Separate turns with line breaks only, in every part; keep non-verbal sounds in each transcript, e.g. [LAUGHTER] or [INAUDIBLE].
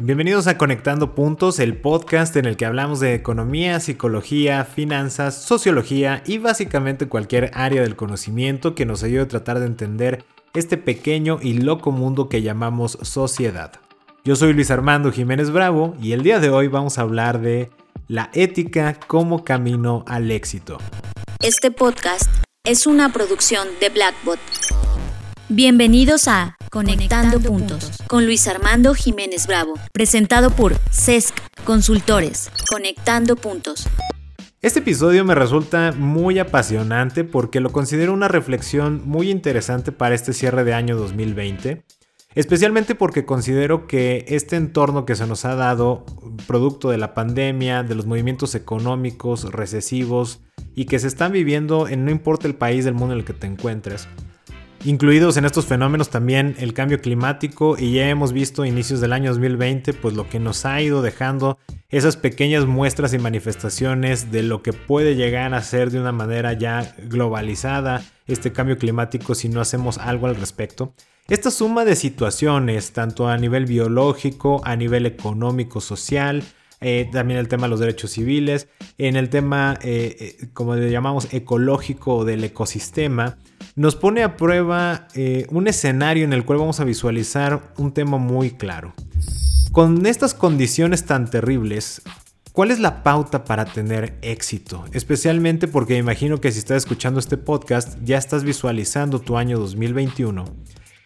Bienvenidos a Conectando Puntos, el podcast en el que hablamos de economía, psicología, finanzas, sociología y básicamente cualquier área del conocimiento que nos ayude a tratar de entender este pequeño y loco mundo que llamamos sociedad. Yo soy Luis Armando Jiménez Bravo y el día de hoy vamos a hablar de la ética como camino al éxito.
Este podcast es una producción de Blackbot. Bienvenidos a Conectando, Puntos con Luis Armando Jiménez Bravo, presentado por CESC Consultores. Conectando Puntos.
Este episodio me resulta muy apasionante porque lo considero una reflexión muy interesante para este cierre de año 2020. Especialmente porque considero que este entorno que se nos ha dado, producto de la pandemia, de los movimientos económicos, recesivos, y que se están viviendo en no importa el país del mundo en el que te encuentres, Incluidos en estos fenómenos también el cambio climático y ya hemos visto inicios del año 2020 pues lo que nos ha ido dejando esas pequeñas muestras y manifestaciones de lo que puede llegar a ser de una manera ya globalizada este cambio climático si no hacemos algo al respecto. Esta suma de situaciones, tanto a nivel biológico, a nivel económico, social, eh, también el tema de los derechos civiles, en el tema, eh, eh, como le llamamos, ecológico del ecosistema, nos pone a prueba un escenario en el cual vamos a visualizar un tema muy claro. Con estas condiciones tan terribles, ¿Cuál es la pauta para tener éxito? Especialmente porque imagino que si estás escuchando este podcast ya estás visualizando tu año 2021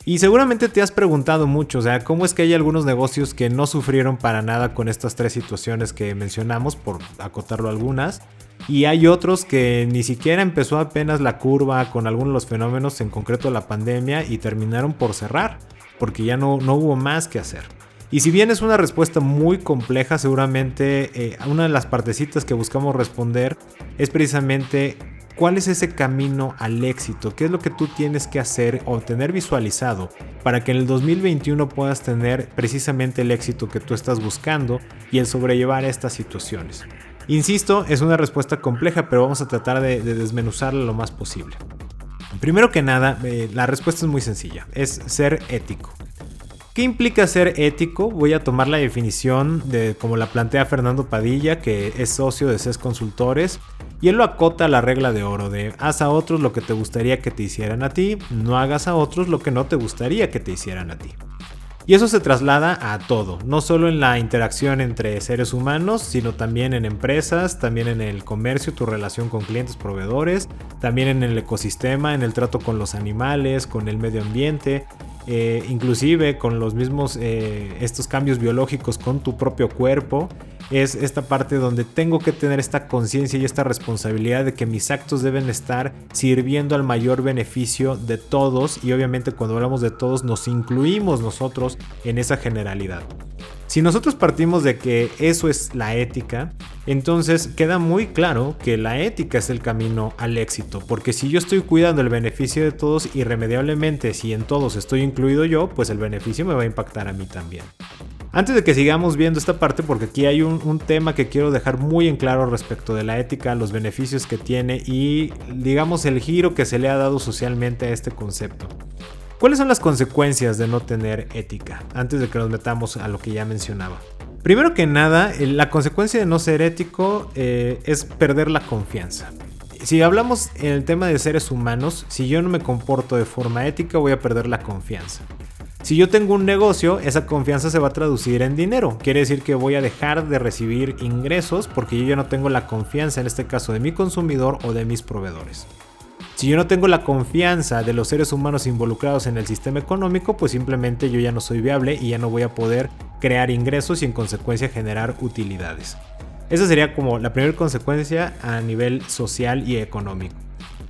y seguramente te has preguntado mucho, o sea, ¿cómo es que hay algunos negocios que no sufrieron para nada con estas tres situaciones que mencionamos, por acotarlo algunas? Y hay otros que ni siquiera empezó apenas la curva con algunos de los fenómenos, en concreto la pandemia, y terminaron por cerrar, porque ya no, no hubo más que hacer. Y si bien es una respuesta muy compleja, seguramente eh, una de las partecitas que buscamos responder es precisamente ¿Cuál es ese camino al éxito? ¿Qué es lo que tú tienes que hacer o tener visualizado para que en el 2021 puedas tener precisamente el éxito que tú estás buscando y el sobrellevar estas situaciones? Insisto, es una respuesta compleja, pero vamos a tratar de, desmenuzarla lo más posible. Primero que nada, eh, la respuesta es muy sencilla, es ser ético. ¿Qué implica ser ético? Voy a tomar la definición de como la plantea Fernando Padilla, que es socio de CES Consultores, y él lo acota a la regla de oro de haz a otros lo que te gustaría que te hicieran a ti, no hagas a otros lo que no te gustaría que te hicieran a ti. Y eso se traslada a todo, no solo en la interacción entre seres humanos, sino también en empresas, también en el comercio, tu relación con clientes, proveedores, también en el ecosistema, en el trato con los animales, con el medio ambiente, eh, inclusive con los mismos eh, estos cambios biológicos con tu propio cuerpo es esta parte donde tengo que tener esta conciencia y esta responsabilidad de que mis actos deben estar sirviendo al mayor beneficio de todos y obviamente cuando hablamos de todos nos incluimos nosotros en esa generalidad. Si nosotros partimos de que eso es la ética, entonces queda muy claro que la ética es el camino al éxito, porque si yo estoy cuidando el beneficio de todos, irremediablemente si en todos estoy incluido yo, pues el beneficio me va a impactar a mí también. Antes de que sigamos viendo esta parte, porque aquí hay un, un, tema que quiero dejar muy en claro respecto de la ética, los beneficios que tiene y digamos el giro que se le ha dado socialmente a este concepto. ¿Cuáles son las consecuencias de no tener ética? Antes de que nos metamos a lo que ya mencionaba. Primero que nada, la consecuencia de no ser ético eh, es perder la confianza. Si hablamos en el tema de seres humanos, si yo no me comporto de forma ética, voy a perder la confianza. Si yo tengo un negocio, esa confianza se va a traducir en dinero. Quiere decir que voy a dejar de recibir ingresos porque yo ya no tengo la confianza, en este caso, de mi consumidor o de mis proveedores. Si yo no tengo la confianza de los seres humanos involucrados en el sistema económico, pues simplemente yo ya no soy viable y ya no voy a poder crear ingresos y en consecuencia generar utilidades. Esa sería como la primera consecuencia a nivel social y económico.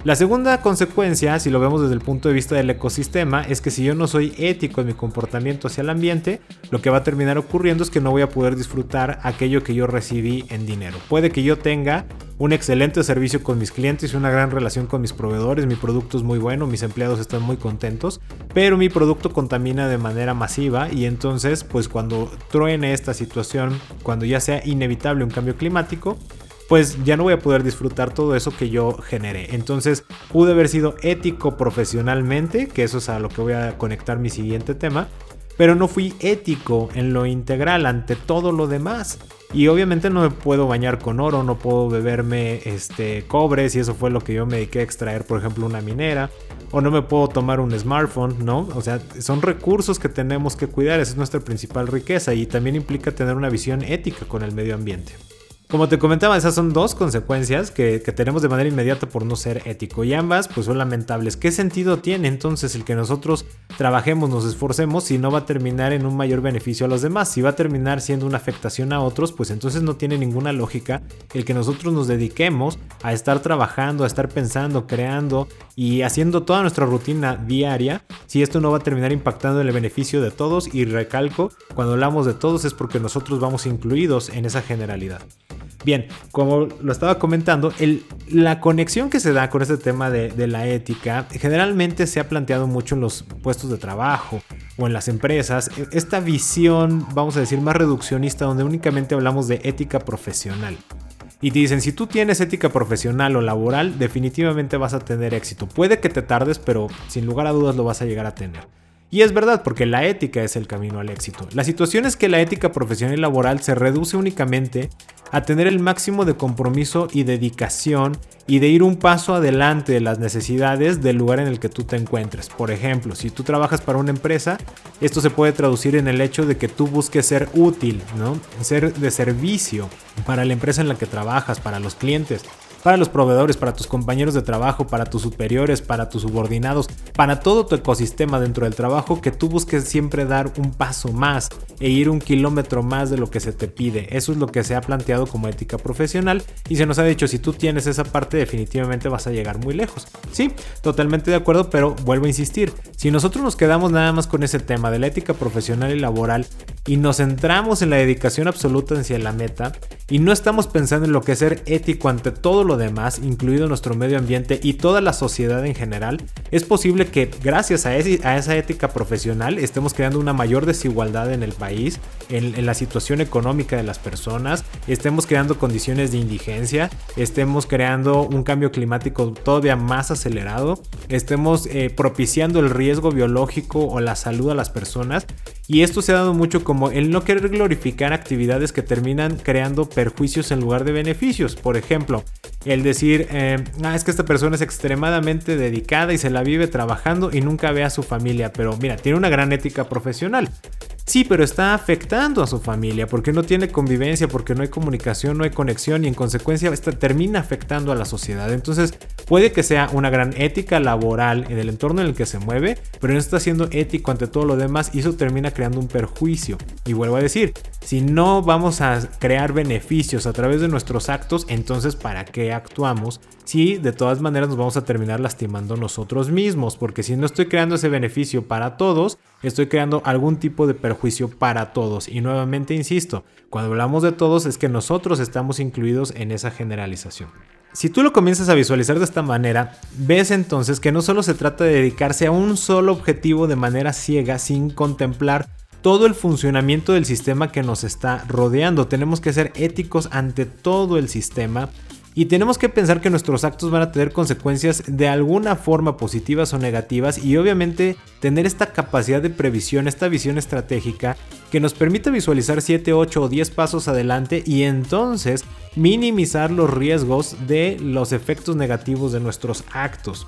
La segunda consecuencia, si lo vemos desde el punto de vista del ecosistema, es que si yo no soy ético en mi comportamiento hacia el ambiente, lo que va a terminar ocurriendo es que no voy a poder disfrutar aquello que yo recibí en dinero. Puede que yo tenga un excelente servicio con mis clientes una gran relación con mis proveedores, mi producto es muy bueno, mis empleados están muy contentos, pero mi producto contamina de manera masiva y entonces pues cuando truene esta situación, cuando ya sea inevitable un cambio climático, pues ya no voy a poder disfrutar todo eso que yo generé. Entonces pude haber sido ético profesionalmente, que eso es a lo que voy a conectar mi siguiente tema, pero no fui ético en lo integral ante todo lo demás. Y obviamente no me puedo bañar con oro, no puedo beberme este cobre, si eso fue lo que yo me dediqué a extraer, por ejemplo, una minera, o no me puedo tomar un smartphone, ¿no? O sea, son recursos que tenemos que cuidar, esa es nuestra principal riqueza y también implica tener una visión ética con el medio ambiente. Como te comentaba, esas son dos consecuencias que, tenemos de manera inmediata por no ser ético y ambas pues son lamentables. ¿Qué sentido tiene entonces el que nosotros trabajemos, nos esforcemos si no va a terminar en un mayor beneficio a los demás? Si va a terminar siendo una afectación a otros, pues entonces no tiene ninguna lógica el que nosotros nos dediquemos a estar trabajando, a estar pensando, creando y haciendo toda nuestra rutina diaria si esto no va a terminar impactando en el beneficio de todos y recalco, cuando hablamos de todos es porque nosotros vamos incluidos en esa generalidad. Bien, como lo estaba comentando, la conexión que se da con este tema de, la ética generalmente se ha planteado mucho en los puestos de trabajo o en las empresas. E, esta visión, vamos a decir, más reduccionista donde únicamente hablamos de ética profesional. Y te dicen, si tú tienes ética profesional o laboral, definitivamente vas a tener éxito. Puede que te tardes, pero sin lugar a dudas lo vas a llegar a tener. Y es verdad, porque la ética es el camino al éxito. La situación es que la ética profesional y laboral se reduce únicamente a tener el máximo de compromiso y dedicación y de ir un paso adelante de las necesidades del lugar en el que tú te encuentres. Por ejemplo, si tú trabajas para una empresa, esto se puede traducir en el hecho de que tú busques ser útil, ¿no? Ser de servicio para la empresa en la que trabajas, para los clientes para los proveedores, para tus compañeros de trabajo, para tus superiores, para tus subordinados, para todo tu ecosistema dentro del trabajo, que tú busques siempre dar un paso más e ir un kilómetro más de lo que se te pide. Eso es lo que se ha planteado como ética profesional y se nos ha dicho, si tú tienes esa parte definitivamente vas a llegar muy lejos. Sí, totalmente de acuerdo, pero vuelvo a insistir, si nosotros nos quedamos nada más con ese tema de la ética profesional y laboral y nos centramos en la dedicación absoluta hacia la meta y no estamos pensando en lo que es ser ético ante todo lo demás, incluido nuestro medio ambiente y toda la sociedad en general, es posible que gracias a, esa ética profesional estemos creando una mayor desigualdad en el país, en, la situación económica de las personas, estemos creando condiciones de indigencia, estemos creando un cambio climático todavía más acelerado, estemos eh, propiciando el riesgo biológico o la salud a las personas y esto se ha dado mucho como el no querer glorificar actividades que terminan creando perjuicios en lugar de beneficios. Por ejemplo, el decir, eh, ah, es que esta persona es extremadamente dedicada y se la vive trabajando y nunca ve a su familia, pero mira, tiene una gran ética profesional. Sí, pero está afectando a su familia porque no tiene convivencia, porque no hay comunicación, no hay conexión y en consecuencia esta termina afectando a la sociedad. Entonces puede que sea una gran ética laboral en el entorno en el que se mueve, pero no está siendo ético ante todo lo demás y eso termina creando un perjuicio. Y vuelvo a decir, si no vamos a crear beneficios a través de nuestros actos, entonces ¿para qué actuamos? Si de todas maneras nos vamos a terminar lastimando nosotros mismos, porque si no estoy creando ese beneficio para todos, estoy creando algún tipo de perjuicio para todos. Y nuevamente insisto, cuando hablamos de todos es que nosotros estamos incluidos en esa generalización. Si tú lo comienzas a visualizar de esta manera, ves entonces que no solo se trata de dedicarse a un solo objetivo de manera ciega sin contemplar todo el funcionamiento del sistema que nos está rodeando. Tenemos que ser éticos ante todo el sistema y tenemos que pensar que nuestros actos van a tener consecuencias de alguna forma positivas o negativas y obviamente tener esta capacidad de previsión, esta visión estratégica que nos permita visualizar 7, 8 o 10 pasos adelante y entonces minimizar los riesgos de los efectos negativos de nuestros actos.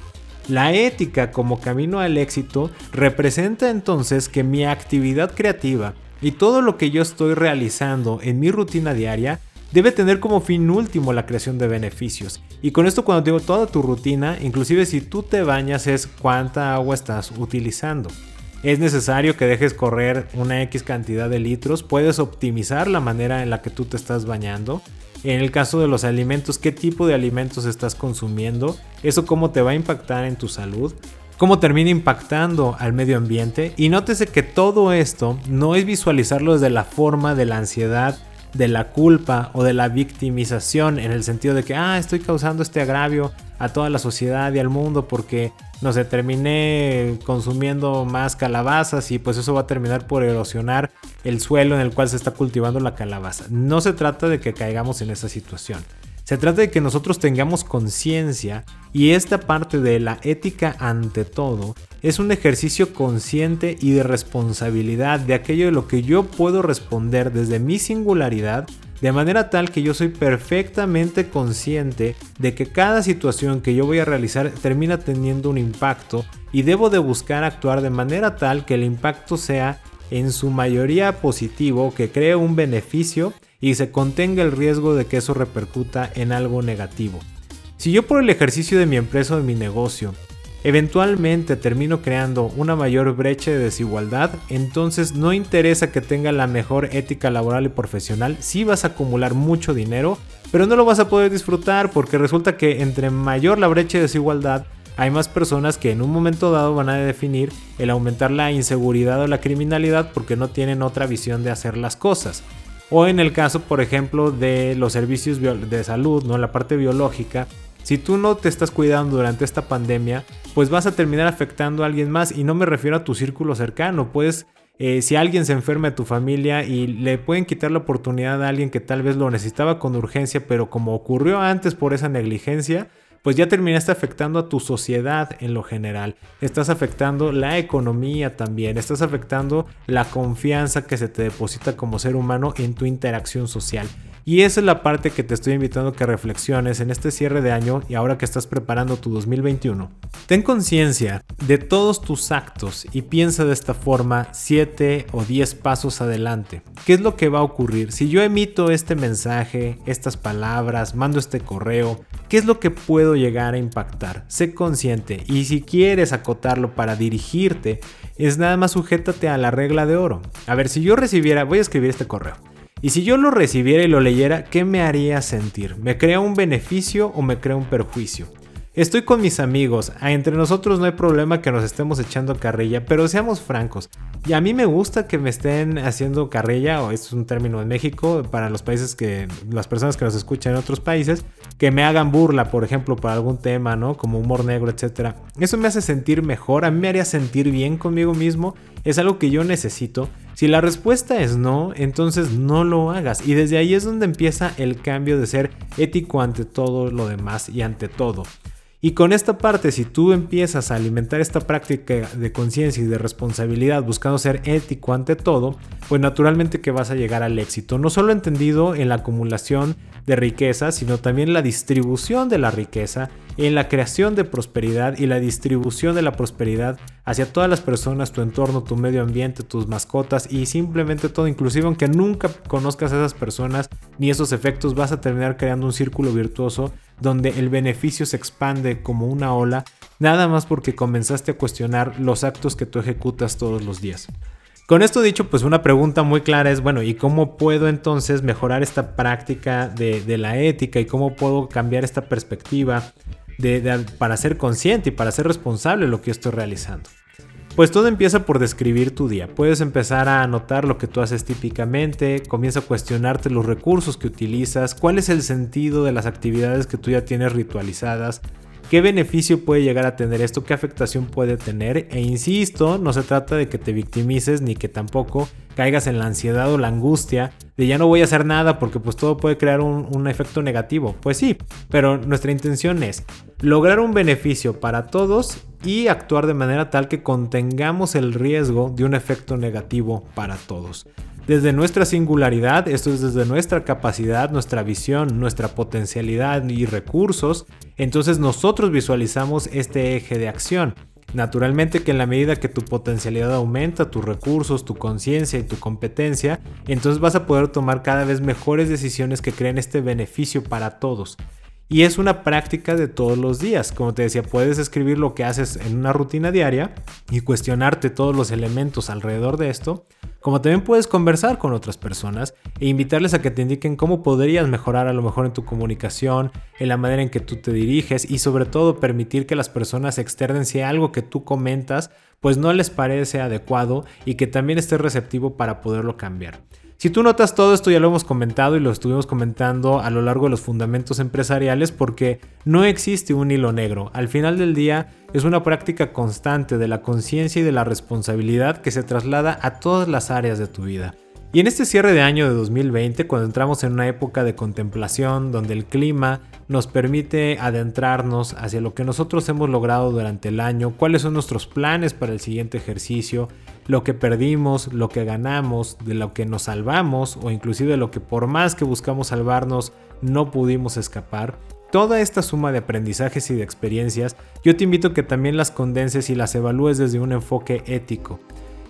La ética como camino al éxito representa entonces que mi actividad creativa y todo lo que yo estoy realizando en mi rutina diaria debe tener como fin último la creación de beneficios. Y con esto cuando digo toda tu rutina, inclusive si tú te bañas es cuánta agua estás utilizando. Es necesario que dejes correr una X cantidad de litros, puedes optimizar la manera en la que tú te estás bañando. En el caso de los alimentos, qué tipo de alimentos estás consumiendo, eso cómo te va a impactar en tu salud, cómo termina impactando al medio ambiente. Y nótese que todo esto no es visualizarlo desde la forma de la ansiedad, de la culpa o de la victimización en el sentido de que, ah, estoy causando este agravio a toda la sociedad y al mundo porque, no sé, terminé consumiendo más calabazas y pues eso va a terminar por erosionar el suelo en el cual se está cultivando la calabaza. No se trata de que caigamos en esa situación. Se trata de que nosotros tengamos conciencia y esta parte de la ética ante todo es un ejercicio consciente y de responsabilidad de aquello de lo que yo puedo responder desde mi singularidad, de manera tal que yo soy perfectamente consciente de que cada situación que yo voy a realizar termina teniendo un impacto y debo de buscar actuar de manera tal que el impacto sea en su mayoría positivo, que cree un beneficio y se contenga el riesgo de que eso repercuta en algo negativo. Si yo por el ejercicio de mi empresa o de mi negocio eventualmente termino creando una mayor brecha de desigualdad, entonces no interesa que tenga la mejor ética laboral y profesional, sí vas a acumular mucho dinero, pero no lo vas a poder disfrutar porque resulta que entre mayor la brecha de desigualdad, hay más personas que en un momento dado van a definir el aumentar la inseguridad o la criminalidad porque no tienen otra visión de hacer las cosas. O en el caso, por ejemplo, de los servicios de salud, ¿no? la parte biológica, si tú no te estás cuidando durante esta pandemia, pues vas a terminar afectando a alguien más y no me refiero a tu círculo cercano, pues si alguien se enferma de tu familia y le pueden quitar la oportunidad a alguien que tal vez lo necesitaba con urgencia, pero como ocurrió antes por esa negligencia, pues ya terminaste afectando a tu sociedad en lo general. Estás afectando la economía también, estás afectando la confianza que se te deposita como ser humano en tu interacción social. Y esa es la parte que te estoy invitando a que reflexiones en este cierre de año y ahora que estás preparando tu 2021. Ten conciencia de todos tus actos y piensa de esta forma 7 o 10 pasos adelante. ¿Qué es lo que va a ocurrir? Si yo emito este mensaje, estas palabras, mando este correo, ¿qué es lo que puedo llegar a impactar? Sé consciente y si quieres acotarlo para dirigirte, es nada más sujétate a la regla de oro. A ver, si yo recibiera, voy a escribir este correo. Y si yo lo recibiera y lo leyera, ¿qué me haría sentir? ¿Me crea un beneficio o me crea un perjuicio? Estoy con mis amigos, entre nosotros no hay problema que nos estemos echando carrilla, pero seamos francos. Y a mí me gusta que me estén haciendo carrilla, o es un término en México, para los países que, las personas que nos escuchan en otros países, que me hagan burla, por ejemplo, para algún tema, ¿no? Como humor negro, etc. Eso me hace sentir mejor, a mí me haría sentir bien conmigo mismo, es algo que yo necesito. Si la respuesta es no, entonces no lo hagas. Y desde ahí es donde empieza el cambio de ser ético ante todo lo demás y ante todo. Y con esta parte, si tú empiezas a alimentar esta práctica de conciencia y de responsabilidad buscando ser ético ante todo, pues naturalmente que vas a llegar al éxito, no solo entendido en la acumulación de riqueza, sino también la distribución de la riqueza, en la creación de prosperidad y la distribución de la prosperidad hacia todas las personas, tu entorno, tu medio ambiente, tus mascotas y simplemente todo, inclusive aunque nunca conozcas a esas personas ni esos efectos, vas a terminar creando un círculo virtuoso donde el beneficio se expande como una ola, nada más porque comenzaste a cuestionar los actos que tú ejecutas todos los días. Con esto dicho, pues una pregunta muy clara es, bueno, ¿y cómo puedo entonces mejorar esta práctica de, la ética y cómo puedo cambiar esta perspectiva para ser consciente y para ser responsable de lo que estoy realizando? Pues todo empieza por describir tu día. Puedes empezar a anotar lo que tú haces típicamente, comienza a cuestionarte los recursos que utilizas, cuál es el sentido de las actividades que tú ya tienes ritualizadas, ¿Qué beneficio puede llegar a tener esto? ¿Qué afectación puede tener? E insisto, no se trata de que te victimices ni que tampoco caigas en la ansiedad o la angustia de ya no voy a hacer nada porque pues todo puede crear un, un, efecto negativo. Pues sí, pero nuestra intención es lograr un beneficio para todos y actuar de manera tal que contengamos el riesgo de un efecto negativo para todos desde nuestra singularidad, esto es desde nuestra capacidad, nuestra visión, nuestra potencialidad y recursos, entonces nosotros visualizamos este eje de acción. Naturalmente que en la medida que tu potencialidad aumenta, tus recursos, tu conciencia y tu competencia, entonces vas a poder tomar cada vez mejores decisiones que creen este beneficio para todos. Y es una práctica de todos los días. Como te decía, puedes escribir lo que haces en una rutina diaria y cuestionarte todos los elementos alrededor de esto. Como también puedes conversar con otras personas e invitarles a que te indiquen cómo podrías mejorar a lo mejor en tu comunicación, en la manera en que tú te diriges y sobre todo permitir que las personas externen si algo que tú comentas pues no les parece adecuado y que también estés receptivo para poderlo cambiar. Si tú notas todo esto ya lo hemos comentado y lo estuvimos comentando a lo largo de los fundamentos empresariales porque no existe un hilo negro. Al final del día es una práctica constante de la conciencia y de la responsabilidad que se traslada a todas las áreas de tu vida. Y en este cierre de año de 2020, cuando entramos en una época de contemplación donde el clima nos permite adentrarnos hacia lo que nosotros hemos logrado durante el año, cuáles son nuestros planes para el siguiente ejercicio, lo que perdimos, lo que ganamos, de lo que nos salvamos o inclusive lo que por más que buscamos salvarnos no pudimos escapar. Toda esta suma de aprendizajes y de experiencias, yo te invito a que también las condenses y las evalúes desde un enfoque ético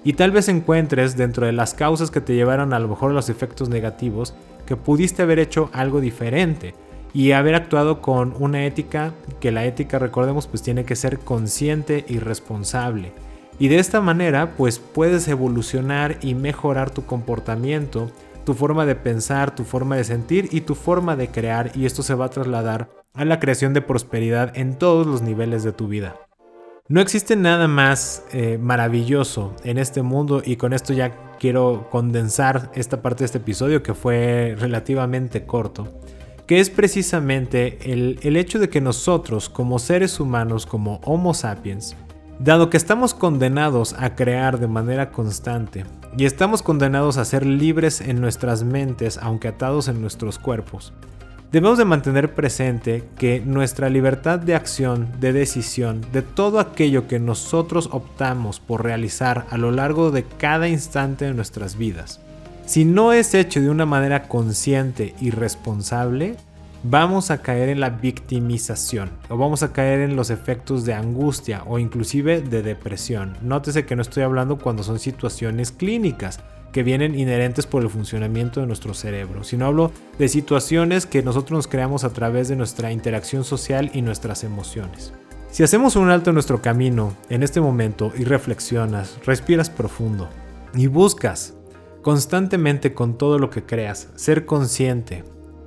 y tal vez encuentres dentro de las causas que te llevaron a lo mejor a los efectos negativos que pudiste haber hecho algo diferente y haber actuado con una ética que la ética recordemos pues tiene que ser consciente y responsable y de esta manera pues puedes evolucionar y mejorar tu comportamiento tu forma de pensar, tu forma de sentir y tu forma de crear y esto se va a trasladar a la creación de prosperidad en todos los niveles de tu vida. No existe nada más eh, maravilloso en este mundo y con esto ya quiero condensar esta parte de este episodio que fue relativamente corto, que es precisamente el, el hecho de que nosotros como seres humanos, como Homo sapiens, dado que estamos condenados a crear de manera constante y estamos condenados a ser libres en nuestras mentes aunque atados en nuestros cuerpos, Debemos de mantener presente que nuestra libertad de acción, de decisión, de todo aquello que nosotros optamos por realizar a lo largo de cada instante de nuestras vidas, si no es hecho de una manera consciente y responsable, vamos a caer en la victimización o vamos a caer en los efectos de angustia o inclusive de depresión. Nótese que no estoy hablando cuando son situaciones clínicas, que vienen inherentes por el funcionamiento de nuestro cerebro, sino hablo de situaciones que nosotros nos creamos a través de nuestra interacción social y nuestras emociones. Si hacemos un alto en nuestro camino en este momento y reflexionas, respiras profundo y buscas constantemente con todo lo que creas ser consciente,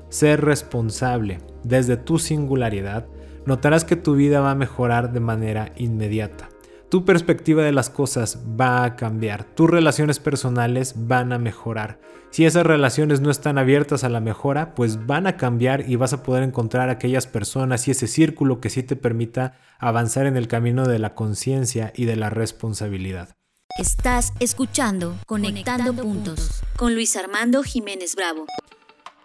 ser responsable desde tu singularidad, notarás que tu vida va a mejorar de manera inmediata tu perspectiva de las cosas va a cambiar, tus relaciones personales van a mejorar. Si esas relaciones no están abiertas a la mejora, pues van a cambiar y vas a poder encontrar aquellas personas y ese círculo que sí te permita avanzar en el camino de la conciencia y de la responsabilidad.
Estás escuchando Conectando, Puntos con Luis Armando Jiménez Bravo.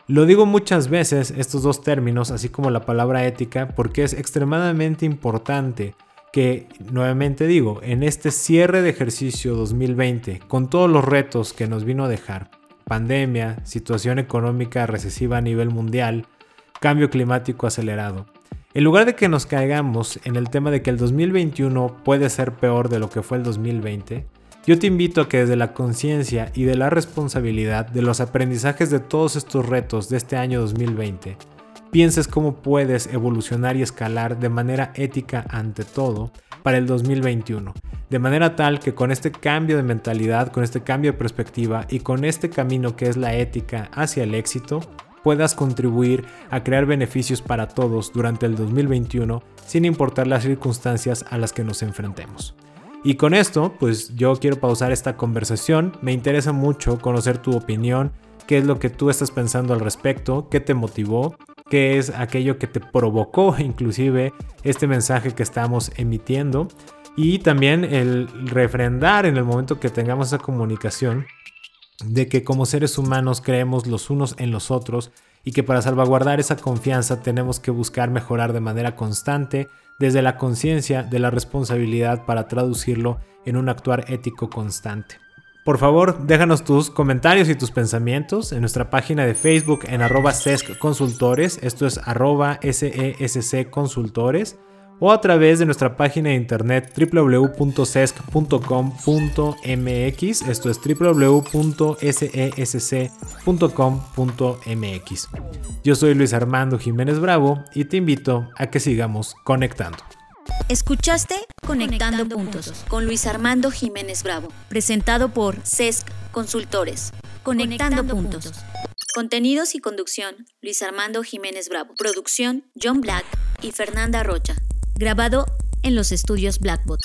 Lo digo muchas veces estos dos términos, así como la palabra ética, porque es extremadamente importante que nuevamente digo, en este cierre de ejercicio 2020, con todos los retos que nos vino a dejar, pandemia, situación económica recesiva a nivel mundial, cambio climático acelerado, en lugar de que nos caigamos en el tema de que el 2021 puede ser peor de lo que fue el 2020, yo te invito a que desde la conciencia y de la responsabilidad de los aprendizajes de todos estos retos de este año 2020, pienses cómo puedes evolucionar y escalar de manera ética ante todo para el 2021. De manera tal que con este cambio de mentalidad, con este cambio de perspectiva y con este camino que es la ética hacia el éxito, puedas contribuir a crear beneficios para todos durante el 2021 sin importar las circunstancias a las que nos enfrentemos. Y con esto, pues yo quiero pausar esta conversación. Me interesa mucho conocer tu opinión, qué es lo que tú estás pensando al respecto, qué te motivó qué es aquello que te provocó [LAUGHS] inclusive este mensaje que estamos emitiendo y también el refrendar en el momento que tengamos esa comunicación de que como seres humanos creemos los unos en los otros y que para salvaguardar esa confianza tenemos que buscar mejorar de manera constante desde la conciencia de la responsabilidad para traducirlo en un actuar ético constante. Por favor, déjanos tus comentarios y tus pensamientos en nuestra página de Facebook en arroba SESC esto es arroba SESC Consultores, o a través de nuestra página de internet www.sesc.com.mx, esto es www.sesc.com.mx. Yo soy Luis Armando Jiménez Bravo y te invito a que sigamos conectando.
Escuchaste Conectando, puntos, con Luis Armando Jiménez Bravo, presentado por CESC Consultores. Conectando, puntos. Contenidos y conducción, Luis Armando Jiménez Bravo. Producción, John Black y Fernanda Rocha. Grabado en los estudios Blackbot.